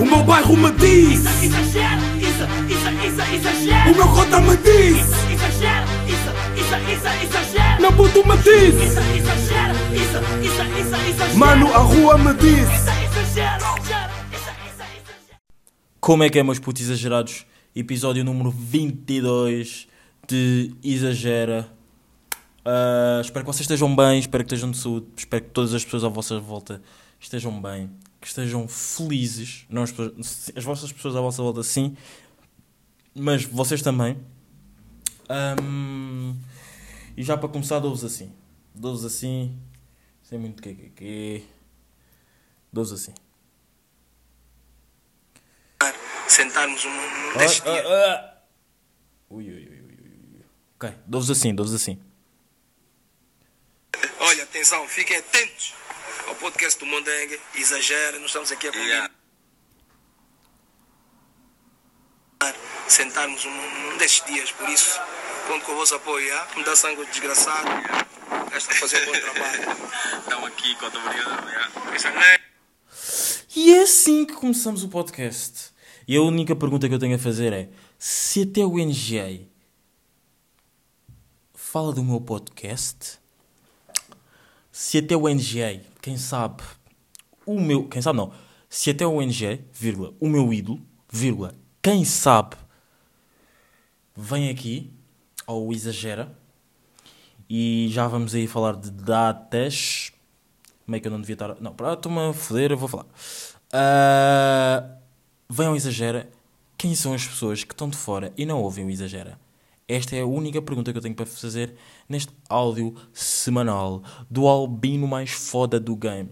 O meu bairro me diz Isso, exagero, isso, isso, isso, exagero. O meu cota me diz Isso, exagero, isso, isso, isso, exagero. Meu puto me diz Isso, exagero, isso, isso, isso, exagero. Mano, a rua me diz Isso, exagero. Como é que é, meus putos exagerados? Episódio número 22 de Exagera. Ah, espero que vocês estejam bem, espero que estejam de saúde, espero que todas as pessoas à vossa volta estejam bem, que estejam felizes. Não as, pessoas- as vossas pessoas à vossa volta, sim, mas vocês também. Ahm, e já para começar, dou-vos assim: dou-vos assim, sem muito que que que. Dou-vos assim. sentarmos um, um Ah, ah, ah. Ui, ui, ui, ui, ui. Ok, dou-vos assim, dou-vos assim. Olha, atenção, fiquem atentos ao podcast do Mondengue. Exagera, nós estamos aqui a combinar. Sentarmos um, um destes dias, por isso, conto com o vosso apoio, ah? me dá sangue desgraçado. Esta fazer um bom trabalho. Estamos aqui com a obrigado. E é assim que começamos o podcast. E a única pergunta que eu tenho a fazer é: se até o NGA fala do meu podcast, se até o NGA, quem sabe, o meu. Quem sabe não. Se até o NGA, vírgula, o meu ídolo, vírgula, quem sabe, vem aqui ao Exagera e já vamos aí falar de datas. Como é que eu não devia estar. Não, para estou-me foder, eu vou falar. Ah, venham ao Exagera. Quem são as pessoas que estão de fora e não ouvem o Exagera? Esta é a única pergunta que eu tenho para fazer neste áudio semanal do albino mais foda do game.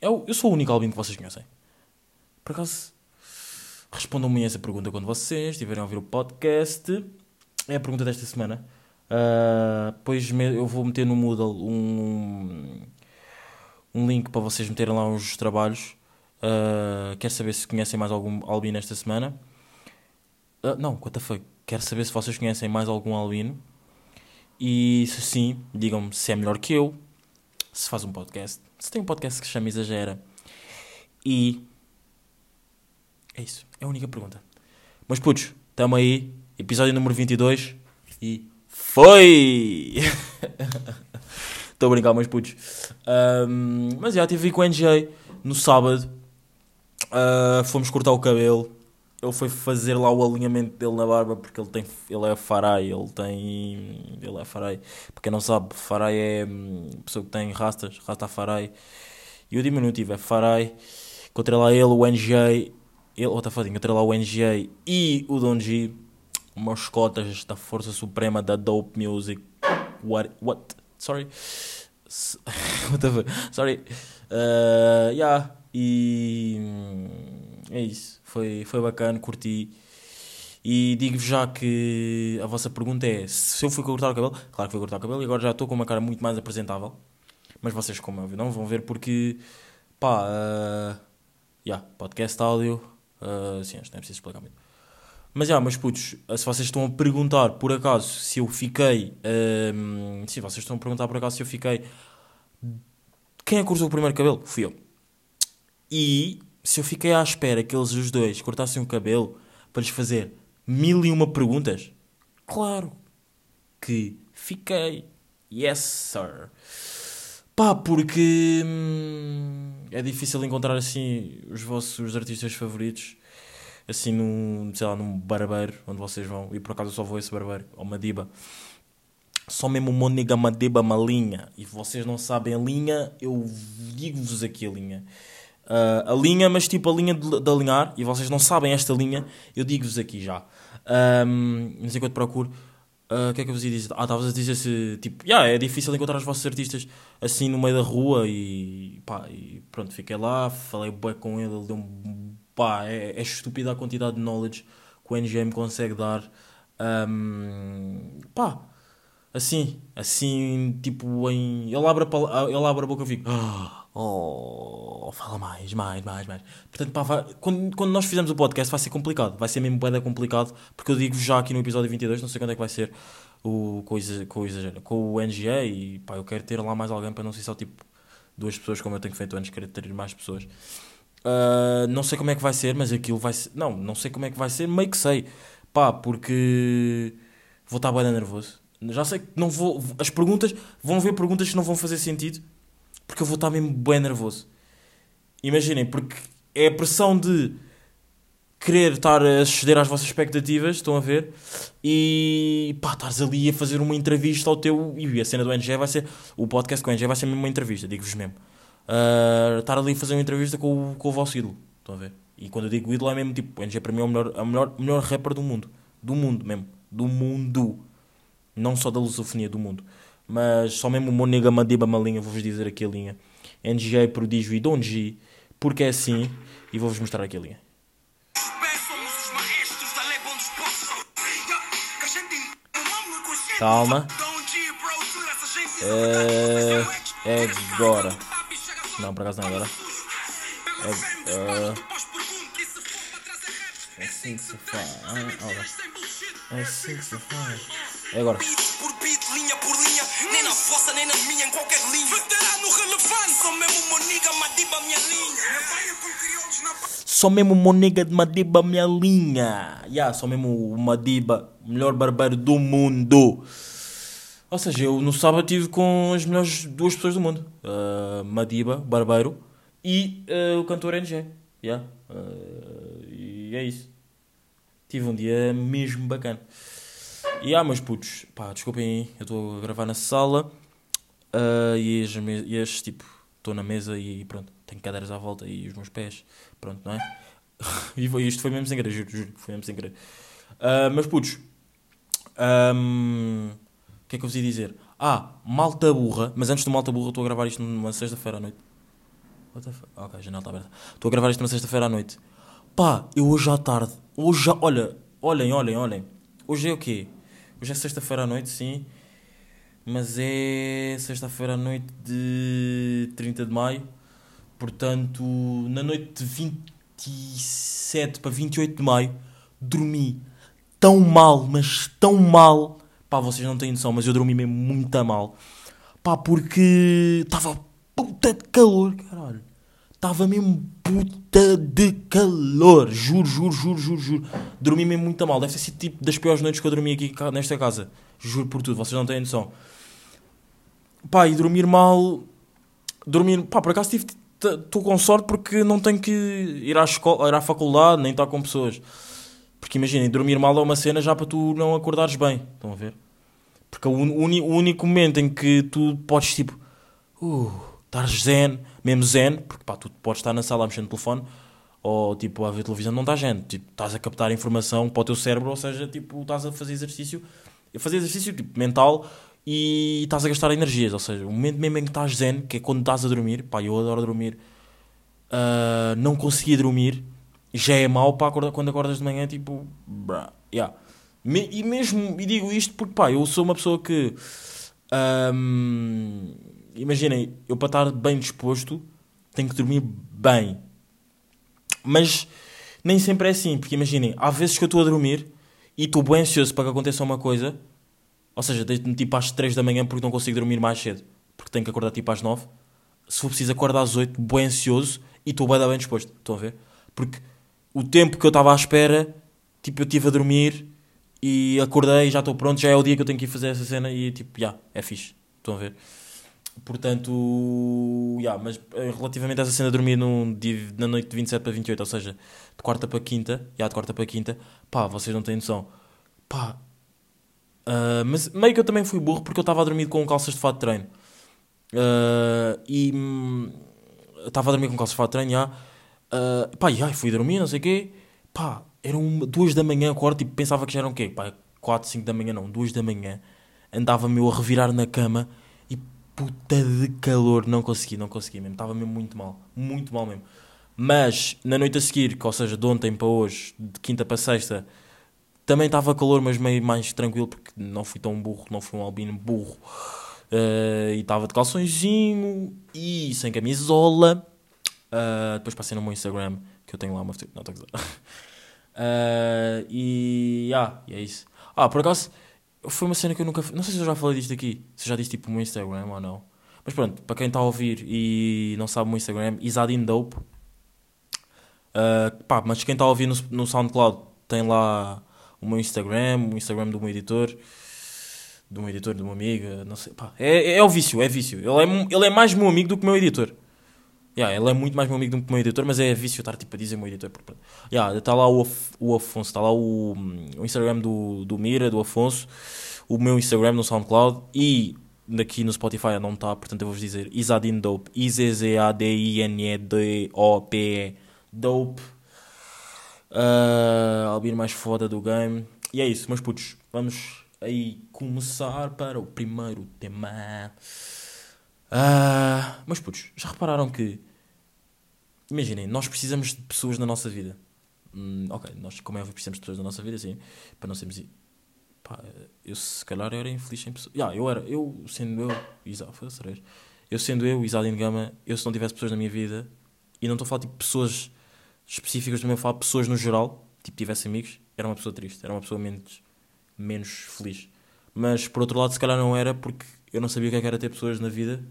Eu, eu sou o único albino que vocês conhecem. Por acaso, respondam-me essa pergunta quando vocês estiverem a ouvir o podcast. É a pergunta desta semana. Ah, pois eu vou meter no Moodle um, um link para vocês meterem lá uns trabalhos. Uh, saber se conhecem mais algum albino esta semana. Uh, não, quanta foi? Quero saber se vocês conhecem mais algum albino. E se sim, digam-me se é melhor que eu. Se faz um podcast. Se tem um podcast que se chama Exagera. E. É isso. É a única pergunta. Mas putos, tamo aí. Episódio número 22. E. Foi! Estou a brincar, meus putos. Ahm, mas já, estive com o NJ no sábado. Ah, fomos cortar o cabelo. Ele foi fazer lá o alinhamento dele na barba porque ele tem ele é farai, ele tem ele é farai. Para quem não sabe, farai é hum, pessoa que tem rastas, rasta farai. E o diminutivo é farai. Encontrei lá ele, o NJ, ele, outra foda, encontrei lá o NJ e o Donji, umas cotas da Força Suprema da Dope Music. What? What? Sorry. What? Sorry. Uh, yeah. E hum, é isso. Foi, foi bacana, curti. E digo-vos já que a vossa pergunta é se eu fui cortar o cabelo. Claro que fui cortar o cabelo e agora já estou com uma cara muito mais apresentável. Mas vocês, como é óbvio, não vão ver porque. Pá, uh, yeah, podcast áudio. Uh, sim, acho que não é preciso explicar muito. Mas já, meus putos, se vocês estão a perguntar por acaso se eu fiquei. hum, se vocês estão a perguntar por acaso se eu fiquei. Quem é que cortou o primeiro cabelo? Fui eu. E se eu fiquei à espera que eles os dois cortassem o cabelo para lhes fazer mil e uma perguntas, claro que fiquei. Yes, sir. Pá, porque hum, é difícil encontrar assim os vossos artistas favoritos assim num, sei lá, num barbeiro onde vocês vão, e por acaso eu só vou a esse barbeiro, ou Madiba. Só mesmo nega Madiba, uma linha, e vocês não sabem a linha, eu digo-vos aqui a linha. Ah, a linha, mas tipo a linha de, de alinhar, e vocês não sabem esta linha, eu digo-vos aqui já. Ahm, não sei quanto procuro. Ah, O que é que eu vos ia dizer? Ah, estavas a dizer se, tipo, yeah, é difícil encontrar os vossos artistas assim no meio da rua e pá, e pronto, fiquei lá, falei bué com ele, ele deu-me, pá, é, é estúpida a quantidade de knowledge que o NGM consegue dar. Ahm, pá, assim, assim, tipo, em. Ele abre a, ele abre a boca e fico. "Ah, Oh, fala mais, mais, mais, mais. Portanto, pá, vai- quando, quando nós fizermos o podcast vai ser complicado. Vai ser mesmo bem complicado. Porque eu digo já aqui no episódio 22, não sei quando é que vai ser o, com, o com, o NGA. E pá, eu quero ter lá mais alguém para não ser só tipo duas pessoas como eu tenho feito antes. Quero ter mais pessoas. Ah, não sei como é que vai ser, mas aquilo vai ser. Não, não sei como é que vai ser, meio que sei. Pá, porque vou estar bem nervoso. Já sei que não vou. As perguntas. Vão ver perguntas que não vão fazer sentido, porque eu vou estar mesmo bem nervoso. Imaginem, porque é a pressão de querer estar a ceder às vossas expectativas, estão a ver? E pá, estares ali a fazer uma entrevista ao teu. E a cena do NG vai ser. O podcast com o NG vai ser mesmo uma entrevista, digo-vos mesmo. Ah, estar ali a fazer uma entrevista com, o- com o vosso ídolo, estão a ver? E quando eu digo ídolo é mesmo tipo. O NG para mim é o melhor, o melhor, melhor rapper do mundo. Do mundo mesmo. Do mundo. Não só da lusofonia, do mundo. Mas só mesmo o Monega Madiba Malinha, vou-vos dizer aqui a linha. NG, Prodígio e Donji. Porque é assim. E vou-vos mostrar aqui a linha. Calma. G, gente. É. É agora. Não, por acaso não é agora. É. É assim que se faz. Ah. É assim que se faz. É agora. Nem na vossa, nem na minha, em qualquer linha. Veterano relevante, sou mesmo Moniga, Madiba, minha linha. Minha praia com crioulos Só mesmo o Monega de Madiba, minha linha. Yeah, só mesmo o Madiba, melhor barbeiro do mundo. Ou seja, eu no sábado estive com as melhores duas pessoas do mundo: Ah, Madiba, barbeiro, e ah, o cantor NG. Yeah. Ah, e é isso. Tive um dia mesmo bacana. E ah, meus putos, pá, desculpem eu estou a gravar na sala ah, e, as, e as, tipo, estou na mesa e pronto, tenho cadeiras à volta e os meus pés, pronto, não é? e foi- isto foi mesmo sem querer, juro, juro, foi mesmo sem querer. Ah, meus putos, o que é que eu vos ia dizer? Ah, malta burra, mas antes do malta burra, estou a gravar isto numa sexta-feira à noite. What? Ok, a janela está aberta. Estou a gravar isto numa sexta-feira à noite. Pá, eu hoje à tarde, hoje já, olha, olhem, olhem, olhem. Hoje é o quê? Hoje é sexta-feira à noite, sim. Mas é sexta-feira à noite de 30 de maio. Portanto, na noite de 27 para 28 de maio, dormi tão mal, mas tão mal. Pá, vocês não têm noção, mas eu dormi mesmo muito mal. Pá, porque estava puta de calor, caralho. Estava mesmo puta de calor. Juro, juro, juro, juro, juro. Dormi mesmo muito mal. Deve ter sido tipo das piores noites que eu dormi aqui nesta casa. Juro por tudo, vocês não têm noção. Pá, e dormir mal. Dormir. Pá, por acaso tive. Estou com sorte porque não tenho que ir à escola, ir à faculdade, nem estar com pessoas. Porque imaginem, dormir mal é uma cena já para tu não acordares bem. Estão a ver? Porque o, uni- o único momento em que tu podes tipo. Uh, estar zen, mesmo zen, porque pá, tu podes estar na sala a mexer no telefone ou tipo a ver televisão, não estás zen. Tipo, estás a captar informação para o teu cérebro, ou seja, tipo, estás a fazer exercício, a fazer exercício tipo, mental e estás a gastar energias. Ou seja, o momento mesmo em que estás zen, que é quando estás a dormir, pá, eu adoro dormir, ah, não conseguia dormir, já é mau acordar, quando acordas de manhã, tipo, brá, yeah. Me- e mesmo, e digo isto porque, pá, eu sou uma pessoa que, ahm, imaginem, eu para estar bem disposto, tenho que dormir bem. Mas nem sempre é assim, porque imaginem, há vezes que eu estou a dormir e estou bem ansioso para que aconteça uma coisa, ou seja, deito-me tipo às 3 da manhã porque não consigo dormir mais cedo, porque tenho que acordar tipo às 9. Se for preciso acordar às 8, bem ansioso e estou bem, bem disposto. Estão a ver? Porque o tempo que eu estava à espera, tipo, eu estive a dormir e acordei, já estou pronto, já é o dia que eu tenho que ir fazer essa cena e tipo, já, é fixe. Estão a ver? Portanto, já, mas eh, relativamente a essa cena dormir num dia, na noite de 27 para 28, ou seja, de quarta para quinta, já de quarta para quinta, pá, vocês não têm noção. Pá, ah, mas meio que eu também fui burro porque eu estava a dormir com calças de fato de treino. Ah, e hum, estava a dormir com calças de fato de treino, já. Ah, pá, e ai, fui dormir, não sei o quê. Pá, eram duas da manhã, acordo, tipo, pensava que já eram o quê? Pá, 4, 5 da manhã, não, duas da manhã. Andava-me a revirar na cama puta de calor, não consegui, não consegui mesmo. Estava mesmo muito mal, muito mal mesmo. Mas na noite a seguir, ou seja, de ontem para hoje, de quinta para sexta, também estava calor, mas meio mais tranquilo, porque não fui tão burro, não fui um albino burro. Eh, e estava de calçõezinho e sem camisola. Uh, depois passei no meu Instagram, que eu tenho lá uma foto. Não, estou a. Uh, e, ah, e é isso. Ah, por acaso, foi uma cena que eu nunca. Não sei se eu já falei disto aqui. Se eu já disse tipo o meu Instagram ou não. Mas pronto, para quem está a ouvir e não sabe o meu Instagram, Isadin Dope. Uh, pá, mas quem está a ouvir no, no SoundCloud tem lá o meu Instagram, o Instagram do meu editor, do meu editor, do meu amigo, não sei. Pá, é, é o vício, é vício. Ele é, ele é mais meu amigo do que meu editor. Yeah, ele é muito mais meu amigo do que o meu editor, mas é vício estar tipo, a dizer meu editor. Está yeah, tá lá o, Af- o Afonso, está lá o, o Instagram do, do Mira, do Afonso, o meu Instagram no SoundCloud e daqui no Spotify não está, portanto eu vou-vos dizer Isadin Dope, I-Z-Z-A-D-I-N-E-D-O-P-E, Dope, uh, Albino mais foda do game. E é isso, meus putos, vamos aí começar para o primeiro tema. Ah, mas putos, já repararam que imaginem, nós precisamos de pessoas na nossa vida. Hum, ok, nós como é óbvio precisamos de pessoas na nossa vida, sim, para não sermos. Pá, eu se calhar eu era infeliz em pessoas. Yeah, eu era, eu sendo eu, Isa, foda-se, três. eu sendo eu, Isadine Gama, eu se não tivesse pessoas na minha vida, e não estou a falar tipo pessoas específicas, também a falar pessoas no geral, tipo tivesse amigos, era uma pessoa triste, era uma pessoa menos, menos feliz. Mas por outro lado, se calhar não era porque eu não sabia o que é que era ter pessoas na vida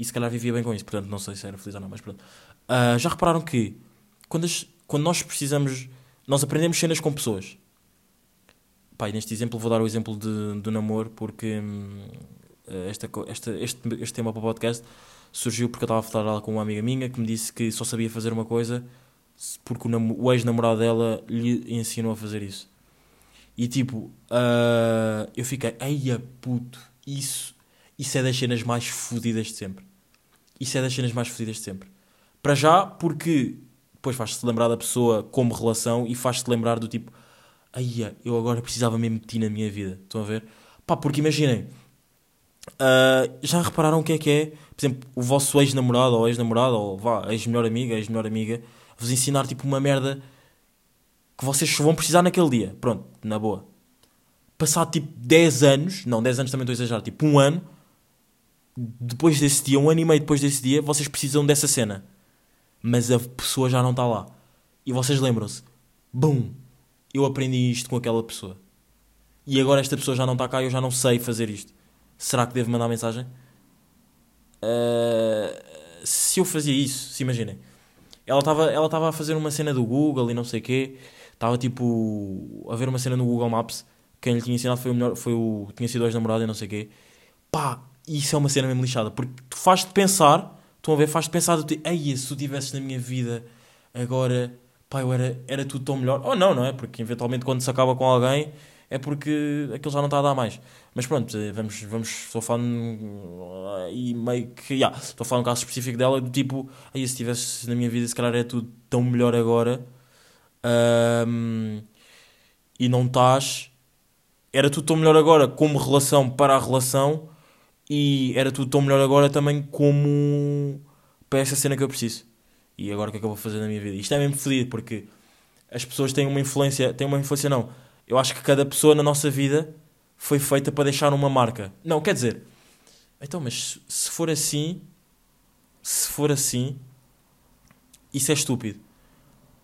e se calhar vivia bem com isso, portanto não sei se era feliz ou não, mas pronto. Ah, já repararam que quando, as- quando nós precisamos, nós aprendemos cenas com pessoas. E neste exemplo vou dar o exemplo de, do namoro porque hum, esta, esta, este, este tema para o podcast surgiu porque eu estava a falar com uma amiga minha que me disse que só sabia fazer uma coisa porque o, o ex-namorado dela lhe ensinou a fazer isso. E tipo, ah, eu fiquei, eia puto, isso, isso é das cenas mais fodidas de sempre. Isso é das cenas mais fodidas de sempre. Para já, porque depois faz-te lembrar da pessoa como relação e faz-te lembrar do tipo, eia, eu agora precisava mesmo de ti na minha vida. Estão a ver? Pá, porque imaginem, ah, já repararam o que é que é, por exemplo, o vosso ex-namorado ou ex-namorada ou vá, ex-melhor amiga, ex-melhor amiga, vos ensinar tipo uma merda que vocês vão precisar naquele dia. Pronto, na boa. Passado tipo 10 anos, não, 10 anos também estou a exagerar, tipo um ano, depois desse dia, um ano e meio depois desse dia, vocês precisam dessa cena. Mas a pessoa já não está lá. E vocês lembram-se, bum, eu aprendi isto com aquela pessoa. E agora esta pessoa já não está cá e eu já não sei fazer isto. Será que devo mandar mensagem? Ah, se eu fazia isso, se imaginem. Ela estava ela estava a fazer uma cena do Google e não sei o quê. Estava tipo a ver uma cena no Google Maps. Quem lhe tinha ensinado foi o melhor, foi o tinha sido ex-namorado e não sei o quê. Pá, isso é uma cena mesmo lixada, porque tu faz-te pensar, estão a ver, faz-te pensar do tipo, ei, se tu estivesses na minha vida agora, pá, eu era, era tudo tão melhor. Ou não, não é? Porque eventualmente quando se acaba com alguém é porque aquilo já não está a dar mais. Mas pronto, eh, vamos, vamos estou hum, e meio que, yeah, estou a falar um caso específico dela, do tipo, aí se estivesse na minha vida, se calhar é tudo tão melhor agora, Ahm, e não estás, era tudo tão melhor agora como relação para a relação, e era tudo tão melhor agora também como para essa cena que eu preciso. E agora o que é que eu vou fazer na minha vida? Isto é mesmo fodido, porque as pessoas têm uma influência, têm uma influência não. Eu acho que cada pessoa na nossa vida foi feita para deixar uma marca. Não, quer dizer, então, mas se for assim, se for assim, isso é estúpido.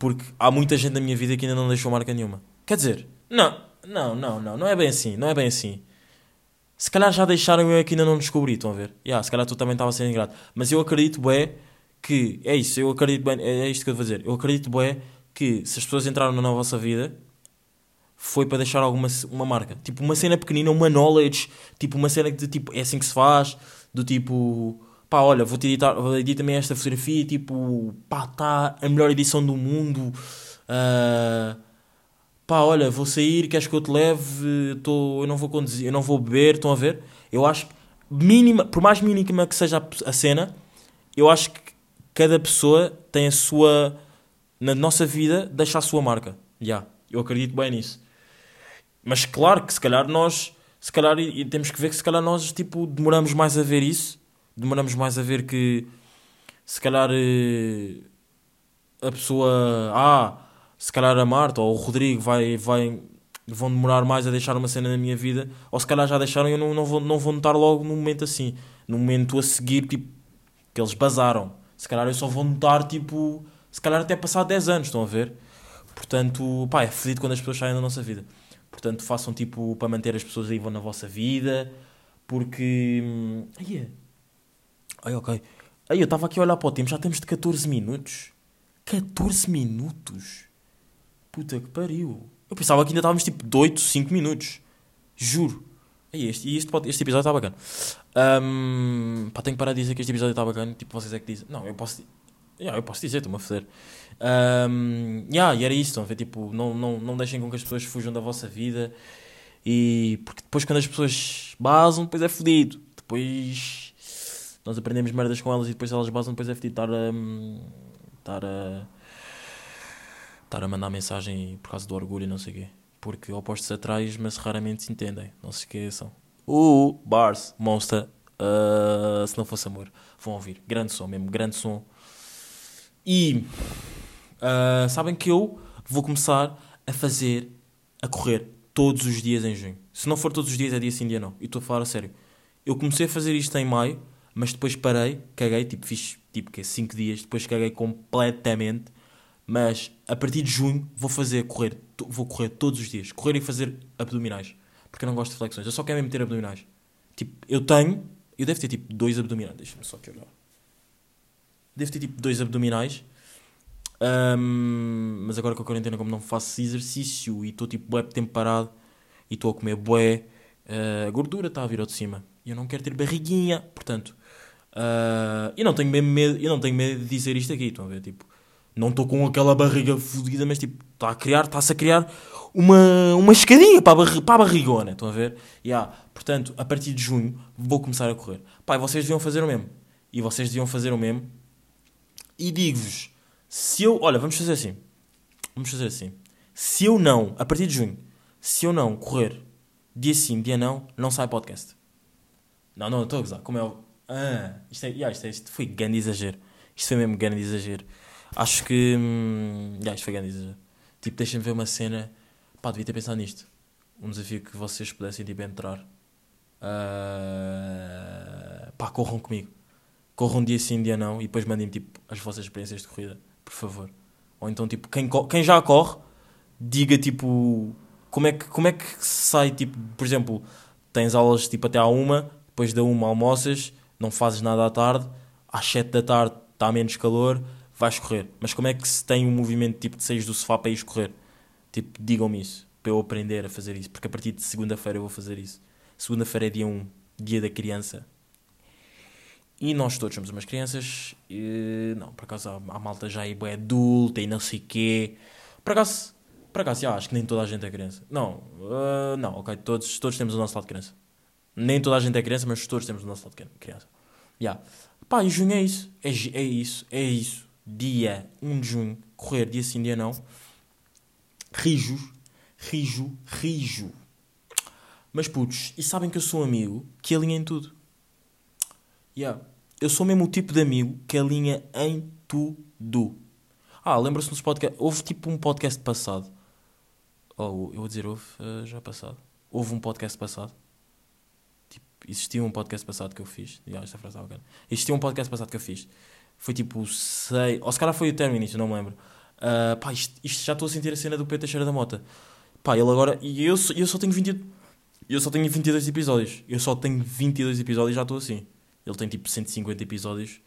Porque há muita gente na minha vida que ainda não deixou marca nenhuma. Quer dizer, não, não, não, não, não é bem assim, não é bem assim. Se calhar já deixaram eu é que ainda não descobri, estão a ver? Yeah, se calhar tu também estava ser ingrato. Mas eu acredito, bué, que, é isso, eu acredito bem, é, é isto que eu vou dizer. Eu acredito, bué, que se as pessoas entraram na vossa vida, foi para deixar alguma uma marca. Tipo, uma cena pequenina, uma knowledge, tipo, uma cena de tipo, é assim que se faz, do tipo, pá, olha, vou-te editar, vou editar também esta fotografia, tipo, pá, está a melhor edição do mundo, ah, pá, olha, vou sair, queres que eu te leve, tô, eu não vou conduzir, eu não vou beber, estão a ver? Eu acho que, mínima, por mais mínima que seja a, a cena, eu acho que cada pessoa tem a sua, na nossa vida, deixa a sua marca, já, eu acredito bem nisso. Mas claro que se calhar nós, se calhar, e temos que ver que se calhar nós, tipo, demoramos mais a ver isso, demoramos mais a ver que, se calhar, eh, a pessoa, ah, se calhar a Marta ou o Rodrigo vai, vai, vão demorar mais a deixar uma cena na minha vida, ou se calhar já deixaram e eu não, não, vou, não vou notar logo no momento assim, no momento a seguir, tipo, que eles basaram. Se calhar eu só vou notar, tipo, se calhar até passar 10 anos, estão a ver? Portanto, pá, é fedido quando as pessoas saem da nossa vida. Portanto, façam tipo para manter as pessoas aí vão na vossa vida, porque. Aí é. Ai, ok. Aí eu estava aqui a olhar para o tempo, já temos de 14 minutos. 14 minutos? Puta que pariu. Eu pensava que ainda estávamos tipo de 8, 5 minutos. Juro. E este, e este, este episódio está bacana. Ahm, pá, tenho que parar de dizer que este episódio está bacana. Tipo, vocês é que dizem. Não, eu posso. Yeah, eu posso dizer, estou-me a foder. Um, yeah, e era isso, estão a ver? Tipo, não, não, não deixem com que as pessoas fujam da vossa vida. E porque depois, quando as pessoas basam, depois é fodido. Depois nós aprendemos merdas com elas e depois elas basam, depois é fodido estar a. estar a. estar a mandar mensagem por causa do orgulho e não sei o quê. Porque opostos atrás, mas raramente se entendem. Não se esqueçam. Uh, Bars, Monster. uh, se não fosse amor, vão ouvir. Grande som mesmo, grande som. E ah, sabem que eu vou começar a fazer, a correr todos os dias em junho. Se não for todos os dias, é dia sim, dia não. E estou a falar a sério. Eu comecei a fazer isto em maio, mas depois parei, caguei, tipo, fiz tipo que 5 dias, depois caguei completamente. Mas a partir de junho vou fazer correr, vou correr todos os dias, correr e fazer abdominais. Porque eu não gosto de flexões, eu só quero mesmo ter abdominais. Tipo, eu tenho, eu devo ter tipo dois abdominais, deixa-me só aqui olhar. Devo ter tipo dois abdominais. Ahm, mas agora com a quarentena, como não faço exercício e estou tipo bué tempo parado e estou a comer bué, ah, a gordura está a vir ao de cima. E eu não quero ter barriguinha, portanto. ah, e não tenho medo, eu não tenho medo de dizer isto aqui, estão a ver? Tipo, não estou com aquela barriga fodida, mas tipo, está a criar, está-se a criar uma, uma escadinha para a, para a barrigona, estão a ver? Yeah. Portanto, a partir de junho vou começar a correr. Pai, vocês deviam fazer o mesmo. E vocês deviam fazer o mesmo. E digo-vos, se eu. Olha, vamos fazer assim. Vamos fazer assim. Se eu não, a partir de junho, se eu não correr dia sim, dia não, não sai podcast. Não, não, estou a gozar. Como é o. Ah, isto, é, yeah, isto, é, isto foi grande exagero. Isto foi mesmo grande exagero. Acho que. Hum, yeah, isto foi grande. Tipo, deixem-me ver uma cena. Pá, devia ter pensado nisto. Um desafio que vocês pudessem tipo, entrar. Ah, pá, corram comigo. Corram dia sim, dia não. E depois mandem tipo as vossas experiências de corrida, por favor. Ou então, tipo, quem, quem já corre, diga tipo. Como é, que, como é que sai, tipo, por exemplo, tens aulas tipo até à uma, depois da uma almoças, não fazes nada à tarde, às sete da tarde está menos calor, vais correr. Mas como é que se tem um movimento tipo de saís do sofá para ir correr? Tipo, digam-me isso, para eu aprender a fazer isso, porque a partir de segunda-feira eu vou fazer isso. Segunda-feira é dia 1, dia da criança. E nós todos somos umas crianças. E, não, por acaso há malta já é adulta e não sei quê. Por acaso, por acaso, já, acho que nem toda a gente é criança. Não, ah, não, ok, todos, todos temos o nosso lado de criança. Nem toda a gente é criança, mas todos temos o nosso lado de criança. Já. Pá, e junho é isso. É, é isso, é isso. Dia 1 de junho, correr, dia sim, dia não. Rijo, rijo, rijo. Mas putos, e sabem que eu sou um amigo que alinha em tudo. Yeah. Eu sou mesmo o tipo de amigo que alinha em tudo. Ah, lembra-se nos podcasts. Houve tipo um podcast passado. Oh, eu vou dizer houve eh, já passado. Houve um podcast passado. Tipo, existia um podcast passado que eu fiz. Yeah, esta frase estava bacana. Existia um podcast passado que eu fiz. Foi tipo sei. Ou se calhar foi o término início, não me lembro. Ah, pá, isto, isto já estou a sentir a cena do Pedro Teixeira da Mota. Pá, ele agora. E eu, eu só tenho 20. Eu só tenho 22 episódios. Eu só tenho 22 episódios e já estou assim. Ele tem tipo 150 episódios.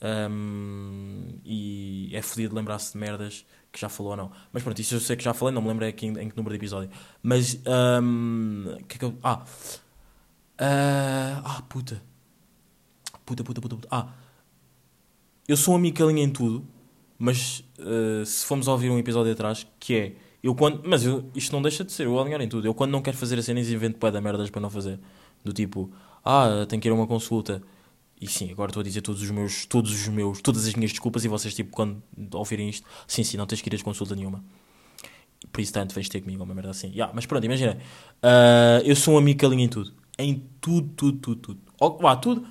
Ahm, e é fodido lembrar-se de merdas que já falou ou não. Mas pronto, isso eu sei que já falei, não me lembro aqui em, em que número de episódio. Mas. ahm, que é que eu- ah! Ah, ah, puta. Puta, puta, puta, puta. Ah! Eu sou um amigo que alinha em tudo, mas ah, se formos ouvir um episódio atrás, que é. Eu quando, mas eu, isto não deixa de ser, eu alinhar em tudo. Eu quando não quero fazer a cenas invento pé da merdas para não fazer. Do tipo, ah, tenho que ir a uma consulta. E sim, agora estou a dizer todos os meus, todos os meus, todas as minhas desculpas e vocês, tipo, quando ouvirem isto, sim, sim, não tens que ir a consulta nenhuma. Por isso, tanto, vens ter comigo, uma merda assim. Yeah, mas pronto, imagina. ah, eu sou um amigo que alinha em tudo. Em tudo, tudo, tudo, tudo. Oh, vá, tudo.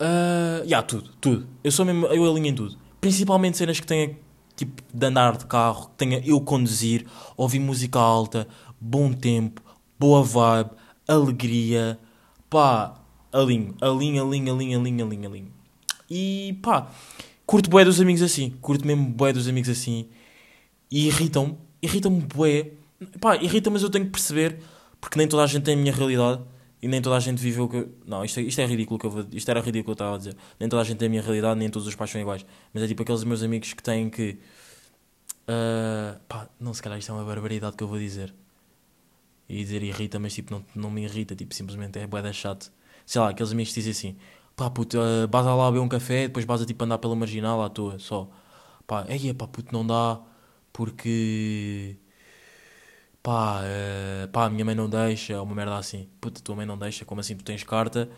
Ah, yeah, tudo, tudo. Eu sou mesmo, eu alinho em tudo. Principalmente cenas que tenha, tipo, de andar de carro, que tenha eu conduzir, ouvir música alta, bom tempo, boa vibe, alegria, pá, alinho, alinho, alinho, alinho, alinho, alinho, alinho. E pá, curto bué dos amigos assim, curto mesmo bué dos amigos assim. E irritam-me, irritam-me bué. Pá, irrita, mas eu tenho que perceber, porque nem toda a gente tem a minha realidade. E nem toda a gente viveu que. Não, isto é, isto é ridículo que eu vou. Isto era ridículo que eu estava a dizer. Nem toda a gente tem a minha realidade, nem todos os pais são iguais. Mas é tipo aqueles meus amigos que têm que. ah, pá, não, se calhar isto é uma barbaridade que eu vou dizer. E dizer irrita, mas tipo, não, não me irrita, tipo, simplesmente é boeda chato. Sei lá, aqueles amigos que dizem assim: pá, puto, vas lá beber um café, depois vas a tipo andar pela marginal à toa, só. Pá, é pá, puto, não dá, porque. Pá, eh, pá, a minha mãe não deixa, uma merda assim. Puta, tua mãe não deixa, como assim tu tens carta?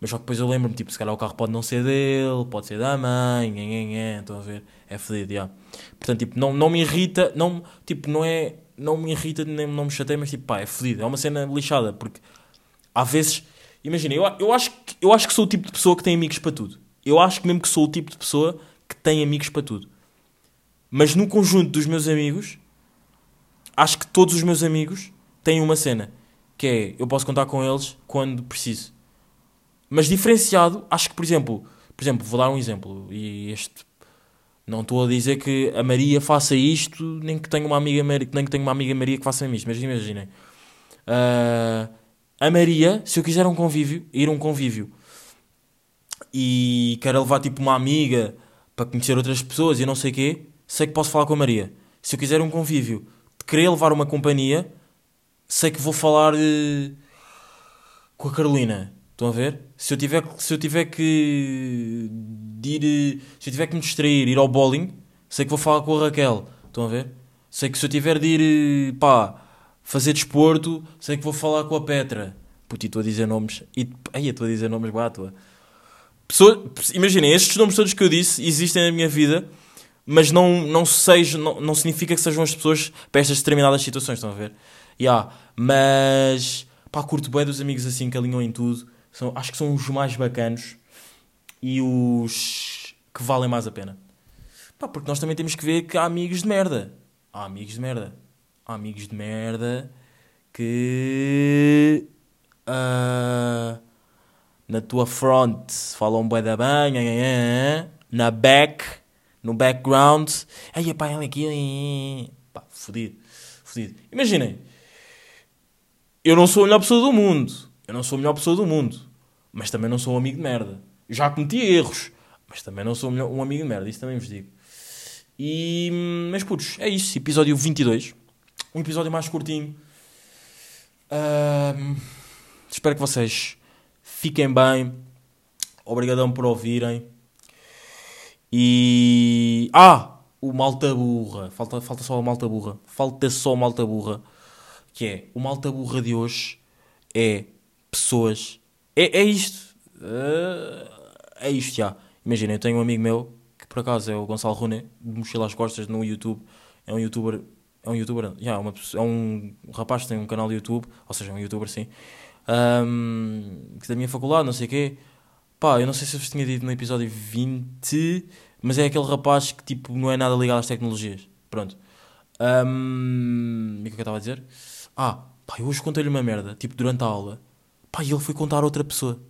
Mas só que depois eu lembro-me, tipo, se calhar o carro pode não ser dele, pode ser da mãe, nhen, estão a ver? É fedido, já. Portanto, tipo, não, não me irrita, não, tipo, não é, não me irrita, nem não me chateia, mas tipo, pá, é fedido. É uma cena lixada, porque há vezes, imagina, eu, eu, acho que, eu acho que sou o tipo de pessoa que tem amigos para tudo. Eu acho que mesmo que sou o tipo de pessoa que tem amigos para tudo. Mas no conjunto dos meus amigos, acho que todos os meus amigos têm uma cena, que é, eu posso contar com eles quando preciso. Mas diferenciado, acho que, por exemplo, por exemplo, vou dar um exemplo, e este não estou a dizer que a Maria faça isto, nem que tenha uma amiga Maria, nem que tenha uma amiga Maria que faça isto, mas imaginem. ah, a Maria, se eu quiser um convívio, ir a um convívio e quero levar tipo uma amiga para conhecer outras pessoas e não sei o quê, sei que posso falar com a Maria. Se eu quiser um convívio querer levar uma companhia, sei que vou falar eh, com a Carolina. Estão a ver? Se eu tiver, se eu tiver que ir, se eu tiver que me distrair, ir ao bowling, sei que vou falar com a Raquel. Estão a ver? Sei que se eu tiver de ir, pá, fazer desporto, sei que vou falar com a Petra. Puti, estou a dizer nomes. E, aí, estou a dizer nomes, toa. Pessoa, imaginem, estes nomes todos que eu disse existem na minha vida, mas não, não, seja, não, não significa que sejam as pessoas para estas determinadas situações, estão a ver? Yeah, mas pá, curto bem dos amigos assim que alinham em tudo. São, acho que são os mais bacanos e os que valem mais a pena. Pá, porque nós também temos que ver que há amigos de merda. Há amigos de merda. Há amigos de merda que. ah, na tua front falam bué da bem, na back, no background, aí pá, ela aqui, pá, fodido, fodido. Imaginem, eu não sou a melhor pessoa do mundo, eu não sou a melhor pessoa do mundo, mas também não sou um amigo de merda. Já cometi erros, mas também não sou um amigo de merda, isso também vos digo. E, mas putos, é isso, episódio 22, um episódio mais curtinho. Espero que vocês fiquem bem. Obrigadão por ouvirem. E. Ah! O malta burra. Falta, falta só a malta burra. Falta só a malta burra. Que é. O malta burra de hoje é pessoas. É, é isto. Eh, é isto já. Imagina, eu tenho um amigo meu que por acaso é o Gonçalo Roné, de mochila às costas no YouTube. É um youtuber. É um youtuber. já, uma pessoa- é um rapaz que tem um canal de YouTube. Ou seja, é um youtuber sim. Ahm, que da minha faculdade, não sei o quê. Pá, eu não sei se eu vos tinha dito no episódio 20, mas é aquele rapaz que tipo não é nada ligado às tecnologias. Pronto. Ahm, o que é que eu estava a dizer? Ah, pá, eu hoje contei-lhe uma merda, tipo durante a aula. Pá, e ele foi contar a outra pessoa.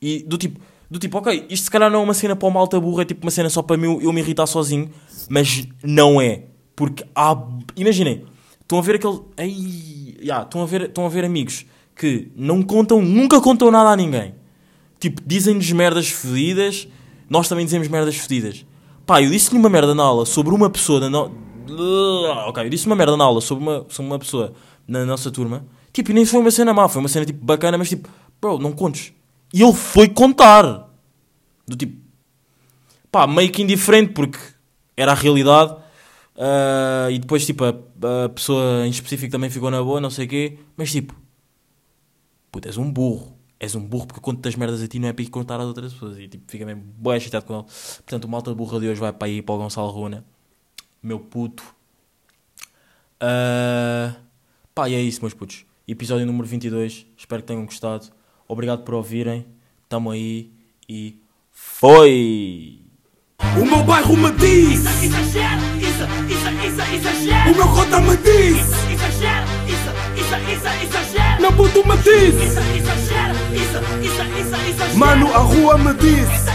E do tipo, do tipo, ok, isto se calhar não é uma cena para uma alta burra, é tipo uma cena só para mim eu me irritar sozinho, mas não é. Porque há. Imaginem, estão a ver aquele. Ai, já, estão, a ver, estão a ver amigos que não contam, nunca contam nada a ninguém. Tipo, dizem-nos merdas fedidas, nós também dizemos merdas fedidas. Pá, eu disse-lhe uma merda na aula sobre uma pessoa no... Ok, eu disse uma merda na aula sobre uma, sobre uma pessoa na nossa turma. Tipo, e nem foi uma cena má, foi uma cena tipo bacana, mas tipo, bro, não contes. E ele foi contar. Do tipo, pá, meio que indiferente porque era a realidade. Ah, e depois, tipo, a, a pessoa em específico também ficou na boa, não sei o quê. Mas tipo, puto, és um burro. És um burro porque eu conto das merdas a ti, não é para ir contar às outras pessoas. E tipo, fica mesmo bem excitado com ele. Portanto, o malta burra de hoje vai para aí para o Gonçalo Runa. Meu puto. Ah, pá, e é isso, meus putos. Episódio número 22. Espero que tenham gostado. Obrigado por ouvirem. Tamo aí e foi! O meu bairro me diz, Isso, exagero, isso, isso, isso, exagero. o meu cota me diz, Isso, exagero, isso, isso, isso, exagero. meu puto me diz, Isso, exagero, exagero. mano a rua me diz.